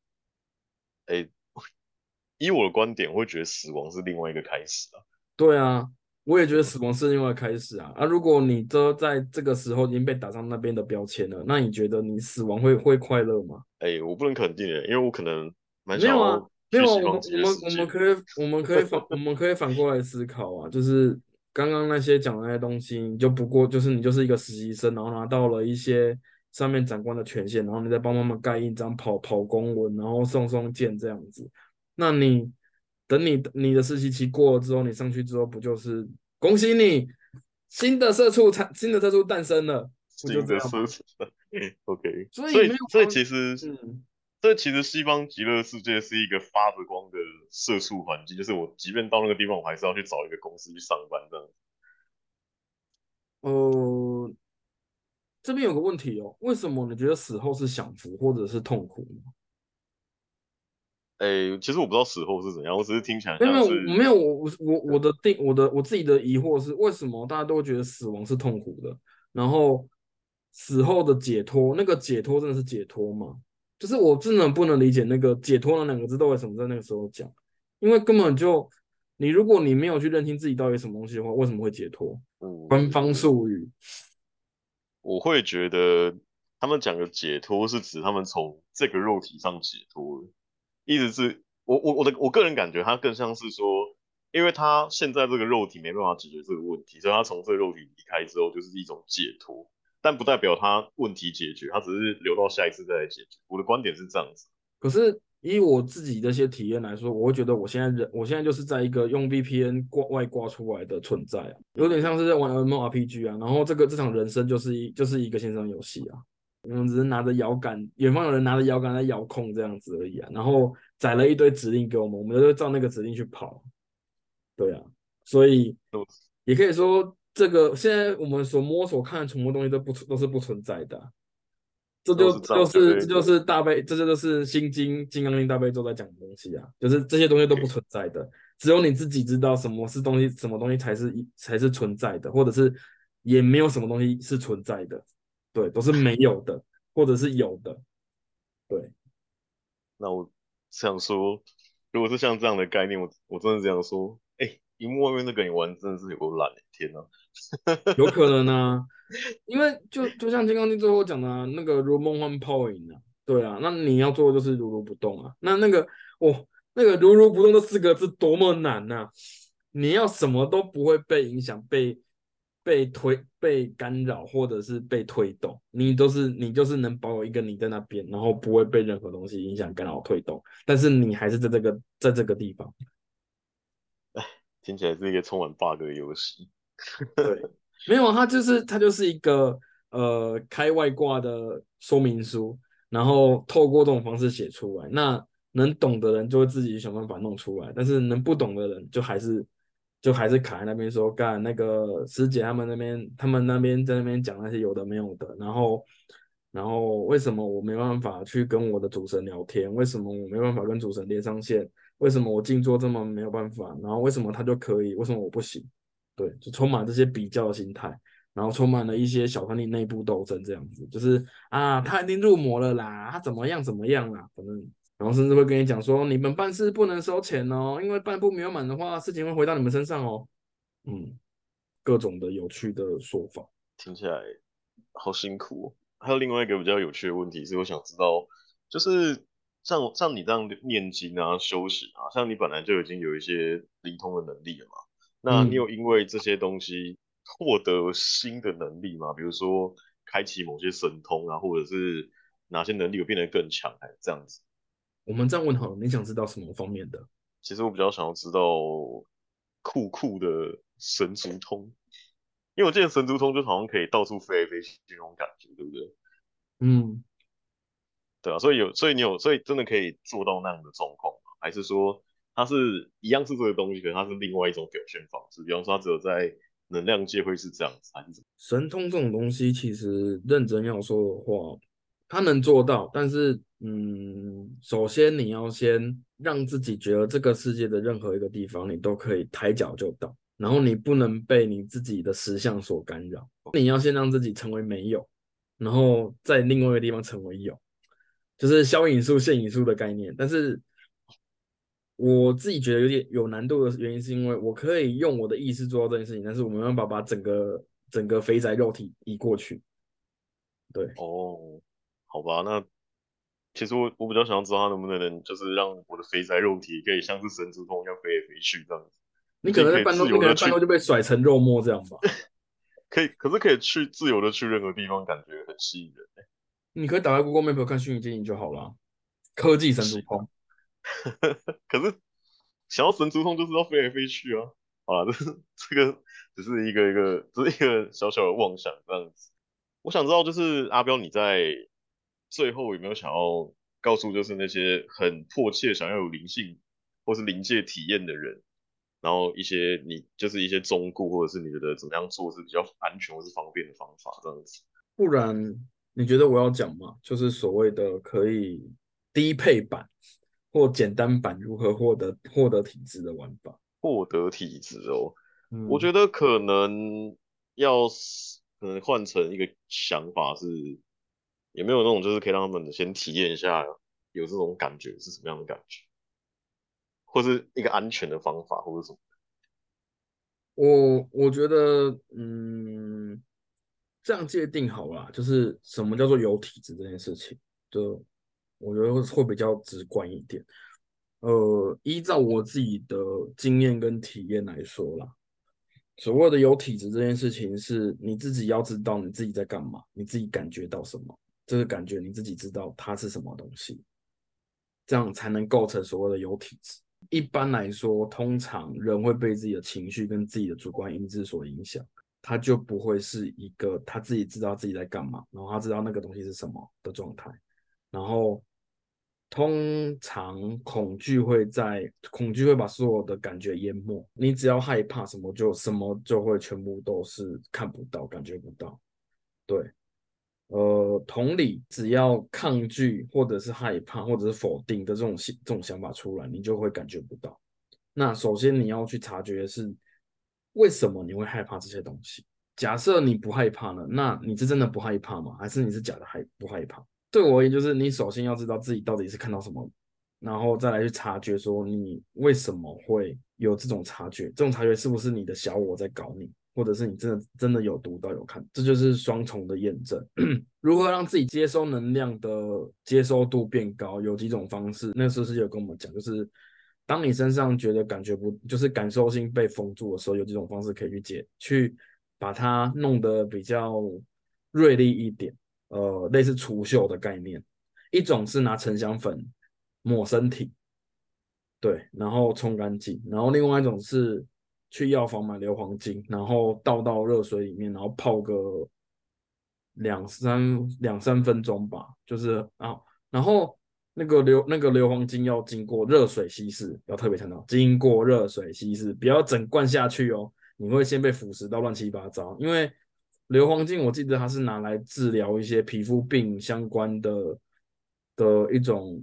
哎，[LAUGHS] 以我的观点，我会觉得死亡是另外一个开始啊。对啊，我也觉得死亡是另外开始啊。啊，如果你都在这个时候已经被打上那边的标签了，那你觉得你死亡会会快乐吗？哎，我不能肯定，因为我可能蛮没有啊。没有，我们我们我们可以我们可以反我们可以反过来思考啊，就是刚刚那些讲的那些东西，你就不过就是你就是一个实习生，然后拿到了一些上面长官的权限，然后你再帮他们盖印章、跑跑公文，然后送送件这样子。那你等你你的实习期过了之后，你上去之后不就是恭喜你新的社畜产新的社畜诞生了？新的社畜，[LAUGHS] OK。所以所以其实嗯。这其实西方极乐世界是一个发着光的社畜环境，就是我即便到那个地方，我还是要去找一个公司去上班这样。呃，这边有个问题哦，为什么你觉得死后是享福或者是痛苦呢？哎，其实我不知道死后是怎样，我只是听起来没有没有我我我我的定我的我自己的疑惑是，为什么大家都会觉得死亡是痛苦的？然后死后的解脱，那个解脱真的是解脱吗？就是我真的不能理解那个解脱那两个字都为什么在那个时候讲，因为根本就你如果你没有去认清自己到底什么东西的话，为什么会解脱？官方术语，我会觉得他们讲的解脱是指他们从这个肉体上解脱，意思是我我我的我个人感觉他更像是说，因为他现在这个肉体没办法解决这个问题，所以他从这个肉体离开之后就是一种解脱。但不代表他问题解决，他只是留到下一次再来解决。我的观点是这样子。可是以我自己的一些体验来说，我会觉得我现在人，我现在就是在一个用 VPN 挂外挂出来的存在啊，有点像是在玩 MMORPG 啊。然后这个这场人生就是一就是一个线上游戏啊，我们只是拿着摇杆，远方有人拿着摇杆在遥控这样子而已啊。然后载了一堆指令给我们，我们就照那个指令去跑。对啊，所以也可以说。这个现在我们所摸索看的全部东西都不存都是不存在的，这就就是这就是大悲，这就就是心经金刚经大悲咒在讲的东西啊，就是这些东西都不存在的，只有你自己知道什么是东西，什么东西才是一才是存在的，或者是也没有什么东西是存在的，对，都是没有的，或者是有的，对。那我想说，如果是像这样的概念，我我真的这样说，哎，荧幕外面那个你玩真的是有够懒，天呐！有可能啊，[LAUGHS] 因为就就像金刚经最后讲的，那个如梦幻泡影啊，对啊，那你要做的就是如如不动啊。那那个哦，那个如如不动这四个字多么难呐！你要什么都不会被影响、被被推、被干扰，或者是被推动，你都是你就是能保有一个你在那边，然后不会被任何东西影响、干扰、推动，但是你还是在这个在这个地方。哎，听起来是一个充满 bug 的游戏。对，[LAUGHS] 没有，它就是它就是一个呃开外挂的说明书，然后透过这种方式写出来，那能懂的人就会自己想办法弄出来，但是能不懂的人就还是就还是卡在那边说干那个师姐他们那边，他们那边在那边讲那些有的没有的，然后然后为什么我没办法去跟我的主神聊天？为什么我没办法跟主神连上线？为什么我静坐这么没有办法？然后为什么他就可以？为什么我不行？对，就充满这些比较的心态，然后充满了一些小团体内部斗争，这样子就是啊，他已经入魔了啦，他怎么样怎么样啦，反正。然后甚至会跟你讲说，你们办事不能收钱哦，因为办不圆满的话，事情会回到你们身上哦。嗯，各种的有趣的说法，听起来好辛苦。还有另外一个比较有趣的问题是，我想知道，就是像像你这样念经啊、修行啊，像你本来就已经有一些灵通的能力了嘛，那你有因为这些东西获得新的能力吗？比如说开启某些神通啊，或者是哪些能力有变得更强，还是这样子？我们这样问好了，你想知道什么方面的？其实我比较想要知道酷酷的神族通，因为我记得神族通就好像可以到处飞来飞去那种感觉，对不对？嗯，对啊，所以有，所以你有，所以真的可以做到那样的状况吗？还是说它是一样是这个东西，可是它是另外一种表现方式？比方说它只有在能量界会是这样子，还是神通这种东西，其实认真要说的话。他能做到，但是，嗯，首先你要先让自己觉得这个世界的任何一个地方你都可以抬脚就到，然后你不能被你自己的实相所干扰。你要先让自己成为没有，然后在另外一个地方成为有，就是消影术、现影术的概念。但是我自己觉得有点有难度的原因，是因为我可以用我的意识做到这件事情，但是我没办法把整个整个肥宅肉体移过去。对，哦。好吧，那其实我我比较想要知道他能不能就是让我的肥宅肉体可以像是神之通一样飞来飞去这样子。你可能在半路，可能半路就被甩成肉末这样吧。[LAUGHS] 可以，可是可以去自由的去任何地方，感觉很吸引人。你可以打开 Google Map 看虚拟经营就好了。科技神之通。[LAUGHS] 可是想要神之通就是要飞来飞去啊！好了，[LAUGHS] 这是这个只是一个一个，只是一个小小的妄想这样子。我想知道，就是阿彪你在。最后有没有想要告诉，就是那些很迫切想要有灵性或是灵界体验的人，然后一些你就是一些忠固，或者是你觉得怎么样做是比较安全或是方便的方法这样子。不然你觉得我要讲吗？就是所谓的可以低配版或简单版如何获得获得体质的玩法？获得体质哦，我觉得可能要可能换成一个想法是。有没有那种就是可以让他们先体验一下有这种感觉是什么样的感觉，或是一个安全的方法，或者什么？我我觉得，嗯，这样界定好了，就是什么叫做有体质这件事情，就我觉得会比较直观一点。呃，依照我自己的经验跟体验来说啦，所谓的有体质这件事情，是你自己要知道你自己在干嘛，你自己感觉到什么。这个感觉你自己知道它是什么东西，这样才能构成所谓的有体质。一般来说，通常人会被自己的情绪跟自己的主观因子所影响，他就不会是一个他自己知道自己在干嘛，然后他知道那个东西是什么的状态。然后通常恐惧会在恐惧会把所有的感觉淹没，你只要害怕什么，就什么就会全部都是看不到、感觉不到，对。呃，同理，只要抗拒或者是害怕或者是否定的这种这种想法出来，你就会感觉不到。那首先你要去察觉的是，为什么你会害怕这些东西？假设你不害怕呢，那你是真的不害怕吗？还是你是假的害不害怕？对我而言，就是你首先要知道自己到底是看到什么，然后再来去察觉说你为什么会有这种察觉，这种察觉是不是你的小我在搞你？或者是你真的真的有读到有看，这就是双重的验证。[LAUGHS] 如何让自己接收能量的接收度变高？有几种方式。那时候是有跟我们讲，就是当你身上觉得感觉不，就是感受性被封住的时候，有几种方式可以去解，去把它弄得比较锐利一点。呃，类似除锈的概念。一种是拿沉香粉抹身体，对，然后冲干净。然后另外一种是。去药房买硫磺精，然后倒到热水里面，然后泡个两三两三分钟吧。就是啊，然后那个硫那个硫磺精要经过热水稀释，要特别强调，经过热水稀释，不要整罐下去哦，你会先被腐蚀到乱七八糟。因为硫磺精我记得它是拿来治疗一些皮肤病相关的的一种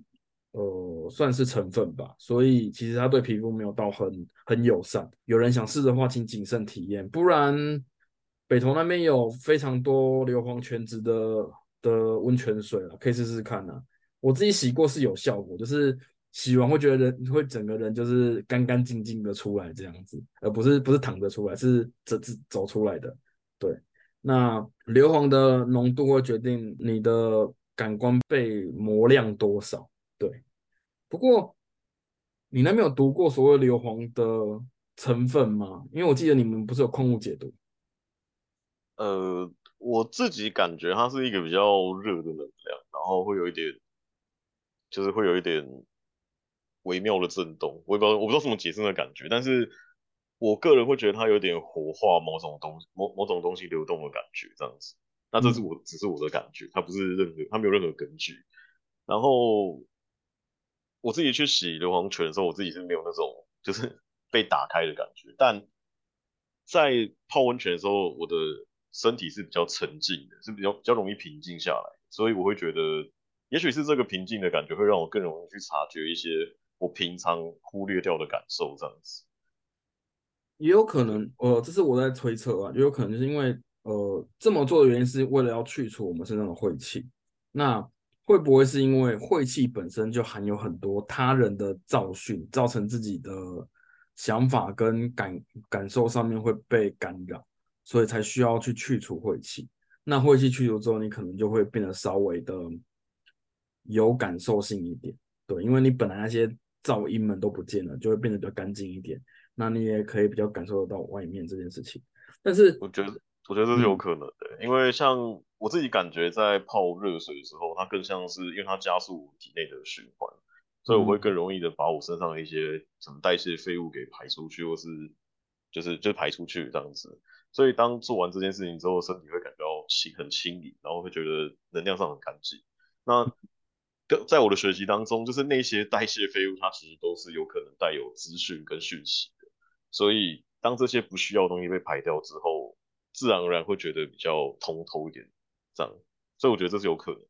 呃算是成分吧，所以其实它对皮肤没有到很很友善。有人想试的话，请谨慎体验，不然北投那边有非常多硫磺全脂的的温泉水了，可以试试看啊。我自己洗过是有效果，就是洗完会觉得人会整个人就是干干净净的出来这样子，而不是不是躺着出来，是走走走出来的。对，那硫磺的浓度会决定你的感官被磨亮多少。对，不过你那边有读过所谓硫磺的成分吗？因为我记得你们不是有矿物解毒。呃，我自己感觉它是一个比较热的能量，然后会有一点。就是会有一点微妙的震动，我也不知道我不知道怎么解释那感觉，但是我个人会觉得它有点活化某种东某某种东西流动的感觉，这样子。那这是我只是我的感觉，它不是任何它没有任何根据。然后我自己去洗硫磺泉的时候，我自己是没有那种就是 [LAUGHS] 被打开的感觉，但在泡温泉的时候，我的身体是比较沉静的，是比较比较容易平静下来，所以我会觉得。也许是这个平静的感觉会让我更容易去察觉一些我平常忽略掉的感受，这样子。也有可能，呃，这是我在推测啊，也有可能就是因为，呃，这么做的原因是为了要去除我们身上的晦气。那会不会是因为晦气本身就含有很多他人的造训，造成自己的想法跟感感受上面会被干扰，所以才需要去去除晦气？那晦气去除之后，你可能就会变得稍微的。有感受性一点，对，因为你本来那些噪音们都不见了，就会变得比较干净一点。那你也可以比较感受得到外面这件事情。但是我觉得，我觉得这是有可能的，因为像我自己感觉在泡热水的时候，它更像是因为它加速体内的循环，所以我会更容易的把我身上的一些什么代谢废物给排出去，或是就是就排出去这样子。所以当做完这件事情之后，身体会感到清很清理，然后会觉得能量上很干净。那在我的学习当中，就是那些代谢废物，它其实都是有可能带有资讯跟讯息的。所以，当这些不需要的东西被排掉之后，自然而然会觉得比较通透一点，这样。所以，我觉得这是有可能。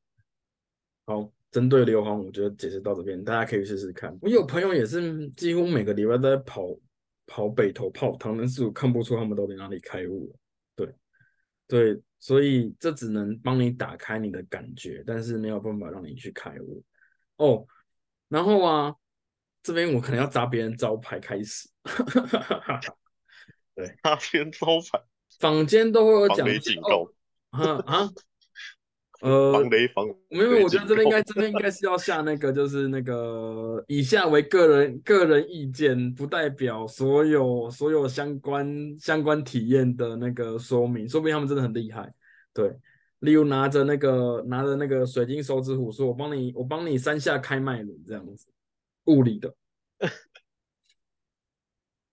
好，针对硫磺，我觉得解释到这边，大家可以试试看。我有朋友也是几乎每个礼拜都在跑跑北投泡汤，但是我看不出他们到底哪里开悟了。对，对。所以这只能帮你打开你的感觉，但是没有办法让你去开悟哦。然后啊，这边我可能要砸别人招牌开始。[LAUGHS] 对，砸别人招牌，坊间都会有讲警告。啊啊。呃，防雷防，没有，我觉得这边应该，这边应该是要下那个，就是那个以下为个人个人意见，不代表所有所有相关相关体验的那个说明，说不定他们真的很厉害。对，例如拿着那个拿着那个水晶手指虎，说我帮你我帮你三下开脉轮这样子，物理的。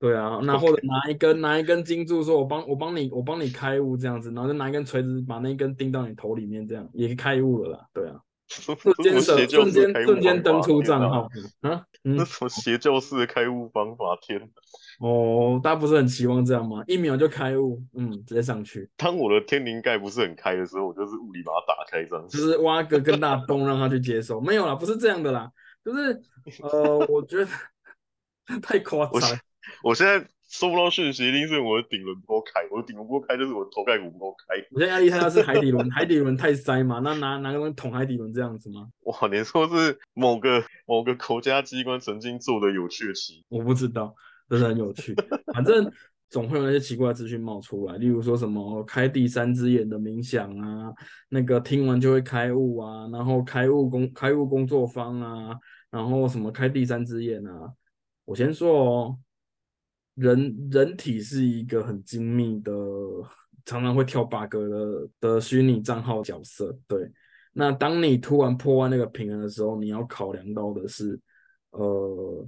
对啊，那或者拿一根拿一根金柱，说我帮我帮你我帮你开悟这样子，然后就拿一根锤子把那一根钉到你头里面，这样也开悟了啦。对啊，[LAUGHS] 瞬间瞬间瞬间登出账号啊，那什么邪教式的开悟方法？天哦，大家不是很期望这样吗？一秒就开悟，嗯，直接上去。当我的天灵盖不是很开的时候，我就是物理把它打开这样。就是挖个更大洞让他去接受。没有啦，不是这样的啦，就是呃，我觉得 [LAUGHS] 太夸张。[LAUGHS] 我现在收不到讯息，一定是我的顶轮不够开。我的顶轮不够开，就是我的头盖骨不够开。我现在压力太大是海底轮，海底轮太塞嘛？那拿拿个东西捅海底轮这样子吗？[LAUGHS] 哇，你说是某个某个国家机关曾经做的有趣的题？我不知道，真的很有趣。[LAUGHS] 反正总会有那些奇怪的资讯冒出来，例如说什么开第三只眼的冥想啊，那个听完就会开悟啊，然后开悟工开悟工作坊啊，然后什么开第三只眼啊。我先说哦。人人体是一个很精密的，常常会跳 bug 的的虚拟账号角色。对，那当你突然破坏那个平衡的时候，你要考量到的是，呃，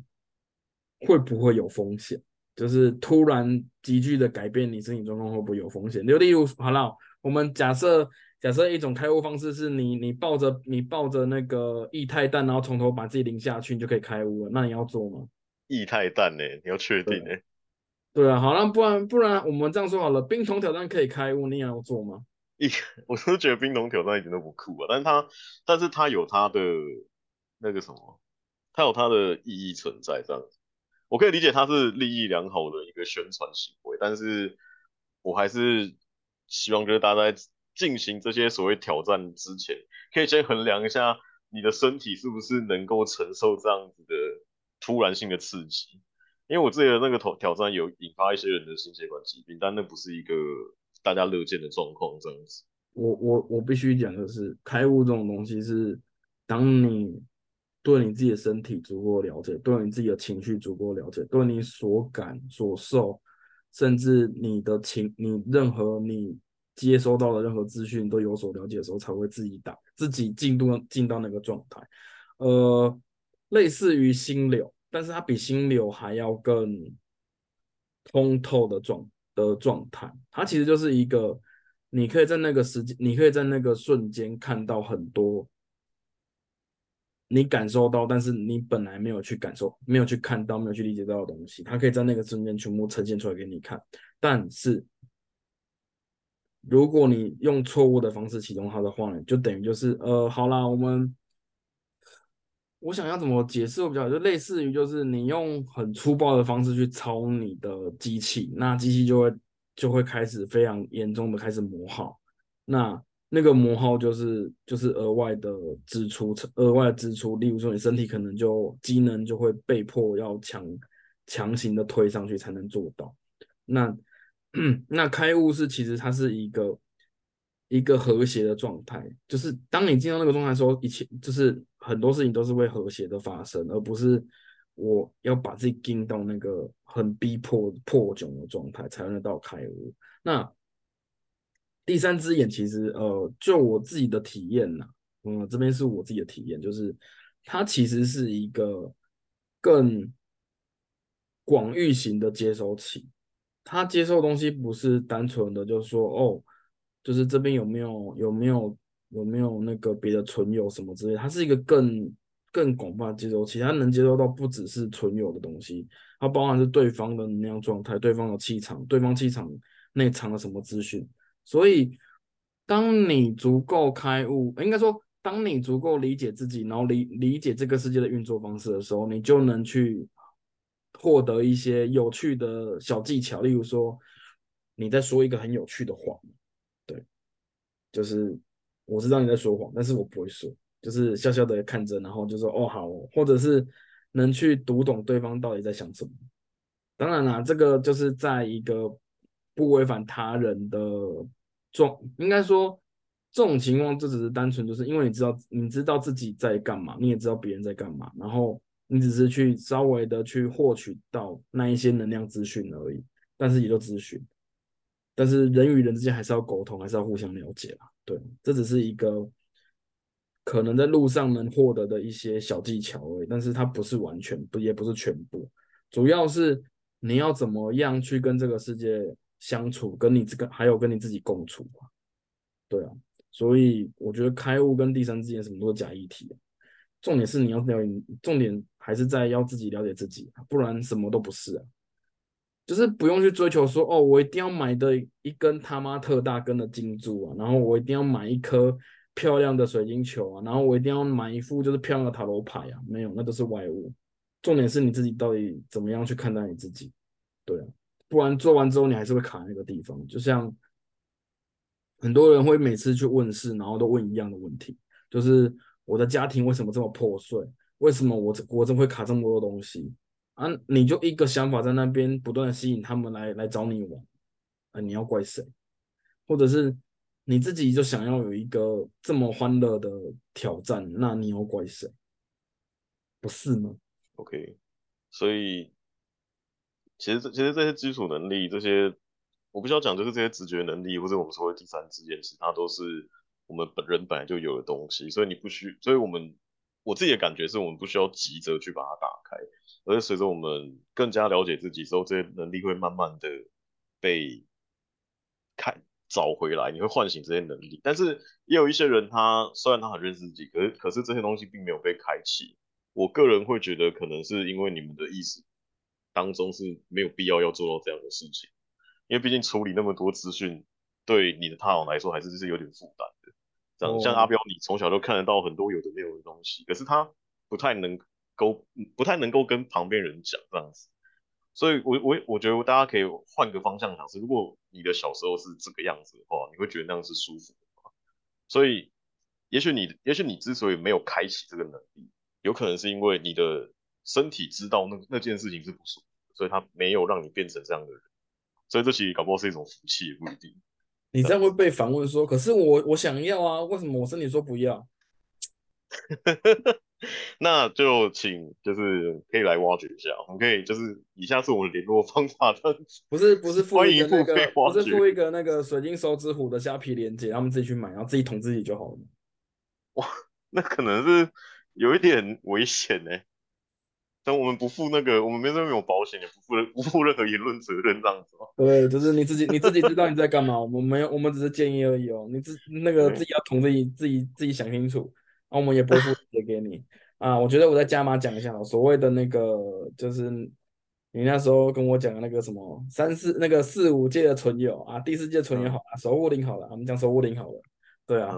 会不会有风险？就是突然急剧的改变你身体状况会不会有风险？就例如，好了，我们假设假设一种开悟方式是你你抱着你抱着那个液态氮，然后从头把自己淋下去，你就可以开悟了。那你要做吗？液态氮呢？你要确定呢？对啊，好，那不然不然我们这样说好了，冰桶挑战可以开悟，你也要做吗？一，[LAUGHS] 我是觉得冰桶挑战一点都不酷啊，但是它但是它有它的那个什么，它有它的意义存在，这样子，我可以理解它是利益良好的一个宣传行为，但是我还是希望就是大家在进行这些所谓挑战之前，可以先衡量一下你的身体是不是能够承受这样子的突然性的刺激。因为我自己的那个挑挑战有引发一些人的心血管疾病，但那不是一个大家乐见的状况，这样子。我我我必须讲的是，开悟这种东西是，当你对你自己的身体足够了解，对你自己的情绪足够了解，对你所感所受，甚至你的情，你任何你接收到的任何资讯都有所了解的时候，才会自己打自己进度进到那个状态，呃，类似于心流。但是它比心流还要更通透的状的状态，它其实就是一个，你可以在那个时间，你可以在那个瞬间看到很多你感受到，但是你本来没有去感受、没有去看到、没有去理解到的东西，它可以在那个瞬间全部呈现出来给你看。但是如果你用错误的方式启动它的话呢，就等于就是呃，好啦，我们。我想要怎么解释我比较，就类似于就是你用很粗暴的方式去操你的机器，那机器就会就会开始非常严重的开始磨耗，那那个磨耗就是就是额外的支出，额外的支出，例如说你身体可能就机能就会被迫要强强行的推上去才能做到，那 [CLEARS THROAT] 那开悟是其实它是一个。一个和谐的状态，就是当你进入那个状态的时候，一切就是很多事情都是会和谐的发生，而不是我要把自己进到那个很逼迫破窘的状态才能到开悟。那第三只眼其实呃，就我自己的体验呐，嗯，这边是我自己的体验，就是它其实是一个更广域型的接收器，它接受东西不是单纯的，就是说哦。就是这边有没有有没有有没有那个别的存有什么之类，它是一个更更广泛的接收器，它能接收到不只是存有的东西，它包含是对方的能量状态、对方的气场、对方气场内藏了什么资讯。所以，当你足够开悟，应该说，当你足够理解自己，然后理理解这个世界的运作方式的时候，你就能去获得一些有趣的小技巧。例如说，你在说一个很有趣的话。就是我知道你在说谎，但是我不会说，就是笑笑的看着，然后就说哦好，或者是能去读懂对方到底在想什么。当然啦，这个就是在一个不违反他人的状，应该说这种情况，这只是单纯就是因为你知道你知道自己在干嘛，你也知道别人在干嘛，然后你只是去稍微的去获取到那一些能量资讯而已，但是也就资讯。但是人与人之间还是要沟通，还是要互相了解啦。对，这只是一个可能在路上能获得的一些小技巧而已，但是它不是完全，不也不是全部。主要是你要怎么样去跟这个世界相处，跟你这个还有跟你自己共处啊。对啊，所以我觉得开悟跟第三之间什么都是假议题，重点是你要了解，重点还是在要自己了解自己，不然什么都不是啊。就是不用去追求说哦，我一定要买的一根他妈特大根的金珠啊，然后我一定要买一颗漂亮的水晶球啊，然后我一定要买一副就是漂亮的塔罗牌啊，没有，那都是外物。重点是你自己到底怎么样去看待你自己，对啊，不然做完之后你还是会卡那个地方。就像很多人会每次去问事，然后都问一样的问题，就是我的家庭为什么这么破碎？为什么我我怎么会卡这么多东西？啊，你就一个想法在那边不断的吸引他们来来找你玩，啊，你要怪谁？或者是你自己就想要有一个这么欢乐的挑战，那你要怪谁？不是吗？OK，所以其实这其实这些基础能力，这些我不需要讲，就是这些直觉能力，或者我们说的第三之眼，其实它都是我们本人本来就有的东西，所以你不需，所以我们我自己的感觉是我们不需要急着去把它打开，而是随着我们更加了解自己之后，这些能力会慢慢的被开找回来，你会唤醒这些能力。但是也有一些人，他虽然他很认识自己，可是可是这些东西并没有被开启。我个人会觉得，可能是因为你们的意识当中是没有必要要做到这样的事情，因为毕竟处理那么多资讯，对你的大脑来说还是是有点负担。这样，像阿彪，你从小就看得到很多有的没有的东西，可是他不太能够，不太能够跟旁边人讲这样子。所以，我我我觉得大家可以换个方向想，是如果你的小时候是这个样子的话，你会觉得那样是舒服的吗？所以，也许你，也许你之所以没有开启这个能力。有可能是因为你的身体知道那那件事情是不舒服，所以他没有让你变成这样的人，所以这其实搞不好是一种福气，也不一定。你这样会被反问说：“可是我我想要啊，为什么我身体说不要？” [LAUGHS] 那就请就是可以来挖掘一下，我们可以就是以下是我们联络方法，不是不是 [LAUGHS] 付一个那个不是付一个那个水晶手指虎的虾皮链接，他们自己去买，然后自己捅自己就好了。哇，那可能是。有一点危险呢，但我们不负那个，我们没有没有保险，也不负 [LAUGHS] 不负任何言论责任这样子吗？对，就是你自己你自己知道你在干嘛，我们没有，我们只是建议而已哦。你自那个自己要同自己自己自己想清楚，然后我们也不会负责给你啊。我觉得我在加码讲一下，所谓的那个就是你那时候跟我讲的那个什么三四那个四五届的存友啊，第四届存友好了，守护灵好了，我们讲守护灵好了，对啊，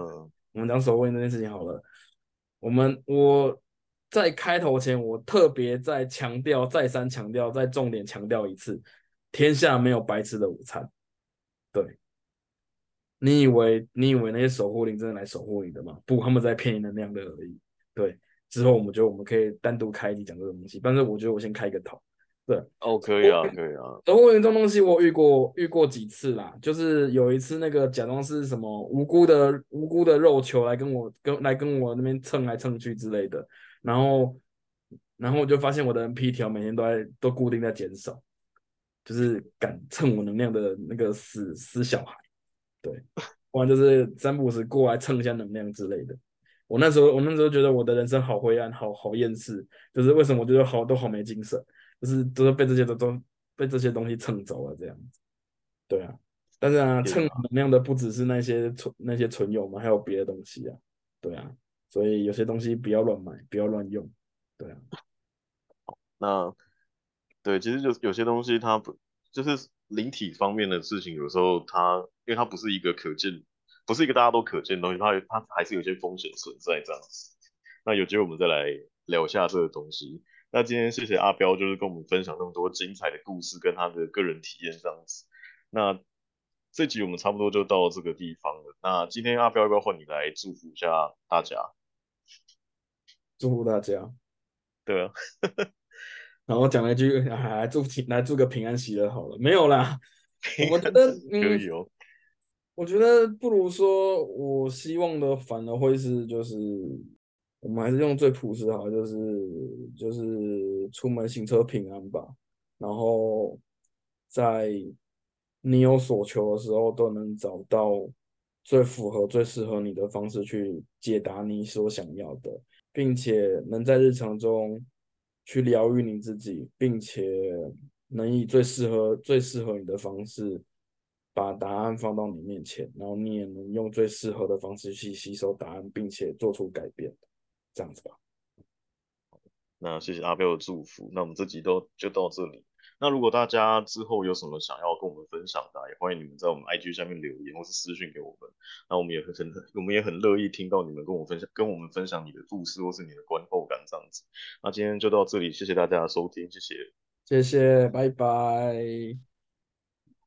我们讲守护灵这件事情好了。我们我在开头前，我特别再强调、再三强调、再重点强调一次：天下没有白吃的午餐。对，你以为你以为那些守护灵真的来守护你的吗？不，他们在骗你能量的而已。对，之后我们觉得我们可以单独开一集讲这个东西，但是我觉得我先开个头。对，哦，可以啊，可以啊。守护灵这种东西，我遇过遇过几次啦。就是有一次，那个假装是什么无辜的无辜的肉球来跟我跟来跟我那边蹭来蹭去之类的，然后然后我就发现我的 NP 条每天都在都固定在减少，就是敢蹭我能量的那个死死小孩，对，不然就是三不五时过来蹭一下能量之类的。我那时候我那时候觉得我的人生好灰暗，好好厌世，就是为什么我觉得好都好没精神。就是都是被这些都都被这些东西蹭走了这样子，对啊，但是啊，蹭能量的不只是那些存那些存有嘛，还有别的东西啊，对啊，所以有些东西不要乱买，不要乱用，对啊。[LAUGHS] 那对，其实就有些东西它不就是灵体方面的事情，有时候它因为它不是一个可见，不是一个大家都可见的东西，它它还是有些风险存在这样子。那有机会我们再来聊一下这个东西。那今天谢谢阿彪，就是跟我们分享那么多精彩的故事跟他的个人体验这样子。那这集我们差不多就到这个地方了。那今天阿彪要不要换你来祝福一下大家？祝福大家。对啊。[LAUGHS] 然后讲了一句，来祝来祝个平安喜乐好了。没有啦，[LAUGHS] 我觉得可以哦。我觉得不如说，我希望的反而会是就是。我们还是用最朴实好，就是就是出门行车平安吧。然后在你有所求的时候，都能找到最符合、最适合你的方式去解答你所想要的，并且能在日常中去疗愈你自己，并且能以最适合、最适合你的方式把答案放到你面前，然后你也能用最适合的方式去吸收答案，并且做出改变。这样子吧，那谢谢阿彪的祝福。那我们这集都就到这里。那如果大家之后有什么想要跟我们分享的，也欢迎你们在我们 IG 下面留言或是私信给我们。那我们也很我们也很乐意听到你们跟我分享，跟我们分享你的故事或是你的观后感这样子。那今天就到这里，谢谢大家的收听，谢谢，谢谢，拜拜。